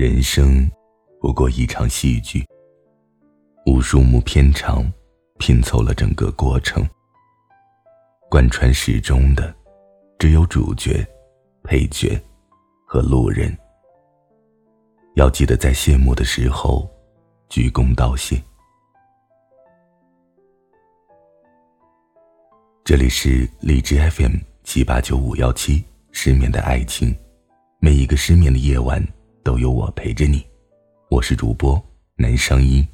人生不过一场戏剧，无数幕片场拼凑了整个过程。贯穿始终的，只有主角、配角和路人。要记得在谢幕的时候鞠躬道谢。这里是荔枝 FM 七八九五幺七，失眠的爱情，每一个失眠的夜晚都有我陪着你。我是主播南声音。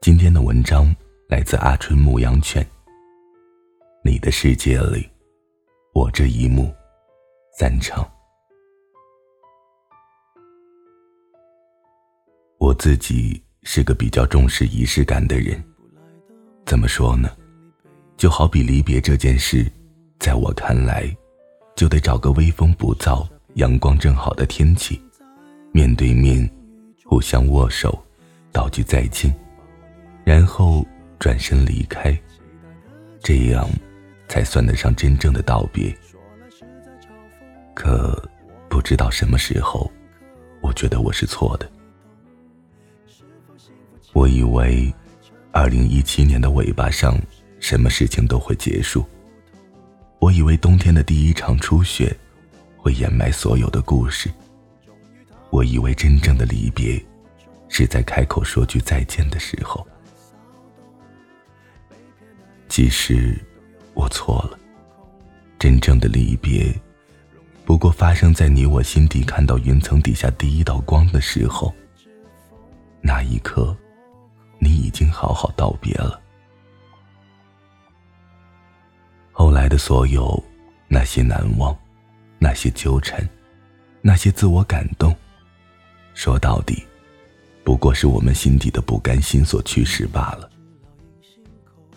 今天的文章来自阿春牧羊犬。你的世界里，我这一幕，散场。我自己是个比较重视仪式感的人。怎么说呢？就好比离别这件事，在我看来，就得找个微风不燥、阳光正好的天气，面对面，互相握手，道句再见，然后转身离开。这样。才算得上真正的道别。可不知道什么时候，我觉得我是错的。我以为，二零一七年的尾巴上，什么事情都会结束。我以为冬天的第一场初雪，会掩埋所有的故事。我以为真正的离别，是在开口说句再见的时候。其实。我错了，真正的离别，不过发生在你我心底看到云层底下第一道光的时候。那一刻，你已经好好道别了。后来的所有，那些难忘，那些纠缠，那些自我感动，说到底，不过是我们心底的不甘心所驱使罢了。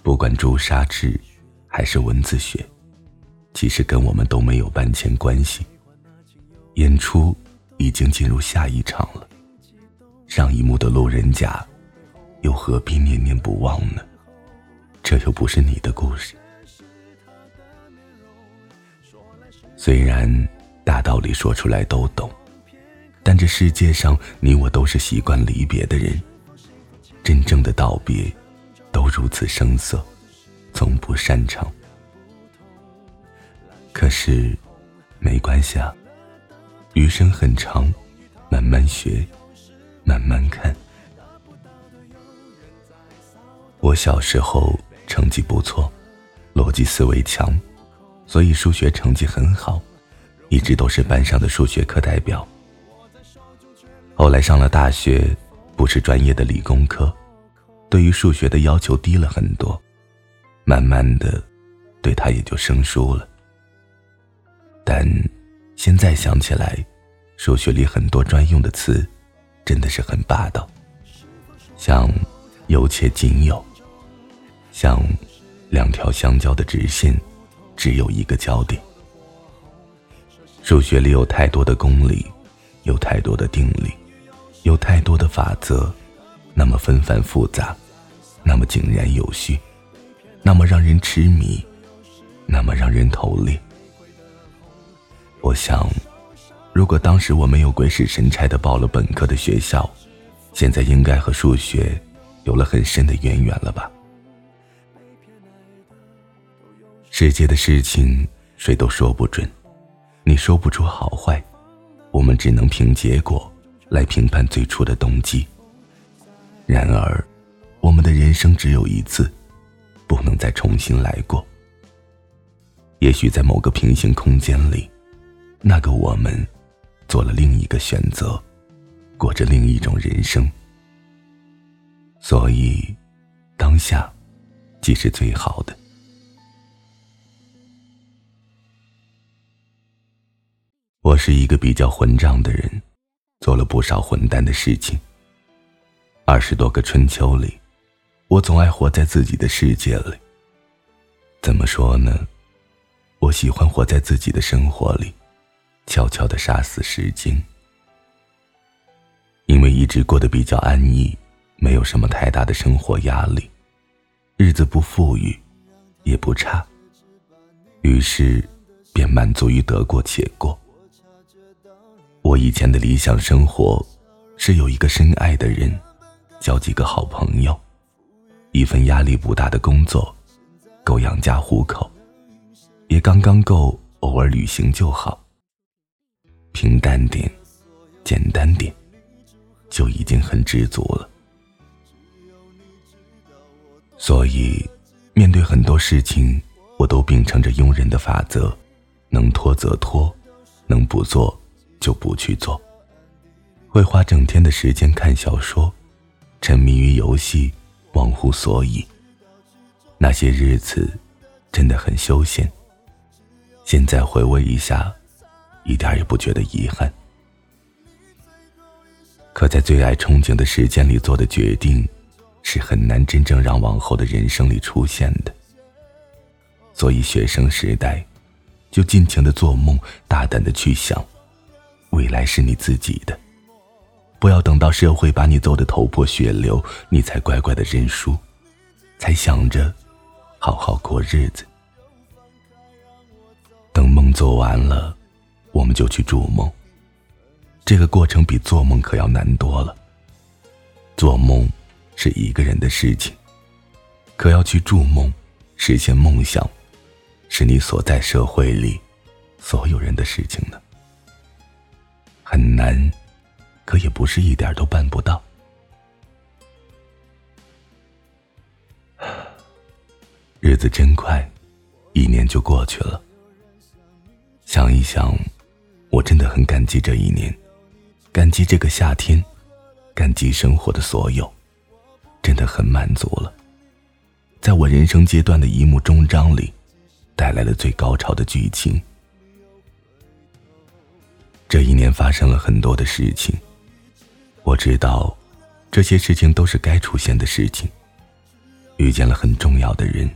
不管朱砂痣。还是蚊子血，其实跟我们都没有半钱关系。演出已经进入下一场了，上一幕的路人甲，又何必念念不忘呢？这又不是你的故事。虽然大道理说出来都懂，但这世界上你我都是习惯离别的人，真正的道别，都如此生涩。从不擅长，可是没关系啊，余生很长，慢慢学，慢慢看。我小时候成绩不错，逻辑思维强，所以数学成绩很好，一直都是班上的数学课代表。后来上了大学，不是专业的理工科，对于数学的要求低了很多。慢慢的，对他也就生疏了。但现在想起来，数学里很多专用的词，真的是很霸道，像有且仅有，像两条相交的直线，只有一个交点。数学里有太多的公理，有太多的定理，有太多的法则，那么纷繁复杂，那么井然有序。那么让人痴迷，那么让人投猎。我想，如果当时我没有鬼使神差的报了本科的学校，现在应该和数学有了很深的渊源了吧？世界的事情谁都说不准，你说不出好坏，我们只能凭结果来评判最初的动机。然而，我们的人生只有一次。不能再重新来过。也许在某个平行空间里，那个我们做了另一个选择，过着另一种人生。所以，当下即是最好的。我是一个比较混账的人，做了不少混蛋的事情。二十多个春秋里。我总爱活在自己的世界里。怎么说呢？我喜欢活在自己的生活里，悄悄的杀死时间。因为一直过得比较安逸，没有什么太大的生活压力，日子不富裕，也不差，于是便满足于得过且过。我以前的理想生活，是有一个深爱的人，交几个好朋友，一份压力不大的工作，够养家糊口，也刚刚够偶尔旅行就好。平淡点，简单点，就已经很知足了。所以，面对很多事情，我都秉承着庸人的法则：能拖则拖，能不做就不去做。会花整天的时间看小说，沉迷于游戏，忘乎所以。那些日子真的很休闲。现在回味一下。一点也不觉得遗憾，可在最爱憧憬的时间里做的决定，是很难真正让往后的人生里出现的。所以学生时代，就尽情的做梦，大胆的去想，未来是你自己的，不要等到社会把你揍得头破血流，你才乖乖的认输，才想着好好过日子。等梦做完了。我们就去筑梦，这个过程比做梦可要难多了。做梦是一个人的事情，可要去筑梦，实现梦想，是你所在社会里所有人的事情呢。很难，可也不是一点都办不到。日子真快，一年就过去了。想一想。我真的很感激这一年，感激这个夏天，感激生活的所有，真的很满足了。在我人生阶段的一幕终章里，带来了最高潮的剧情。这一年发生了很多的事情，我知道，这些事情都是该出现的事情。遇见了很重要的人，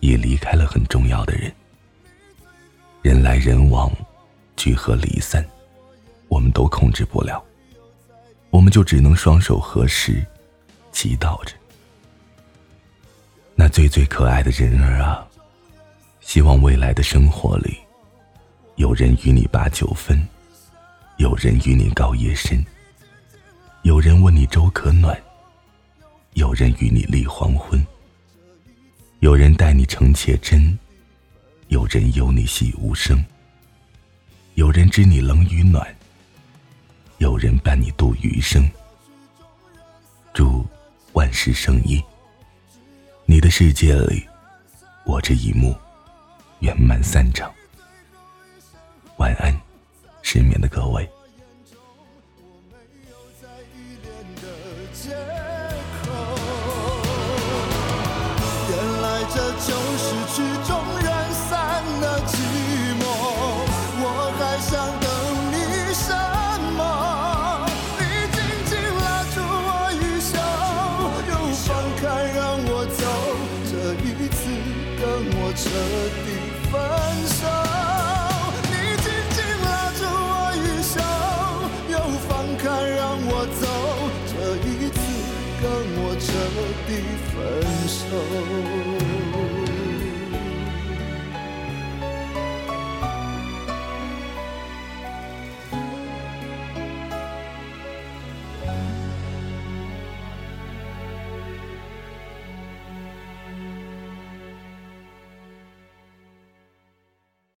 也离开了很重要的人。人来人往。聚合离散，我们都控制不了，我们就只能双手合十，祈祷着。那最最可爱的人儿啊，希望未来的生活里，有人与你把酒分，有人与你告夜深，有人问你粥可暖，有人与你立黄昏，有人待你诚且真，有人忧你喜无声。有人知你冷与暖，有人伴你度余生。祝万事胜意，你的世界里，我这一幕圆满散场。晚安，失眠的各位。原来这就是曲终人散的寂寞。我还想等你什么？你紧紧拉住我衣袖，又放开让我走。这一次跟我彻底分手。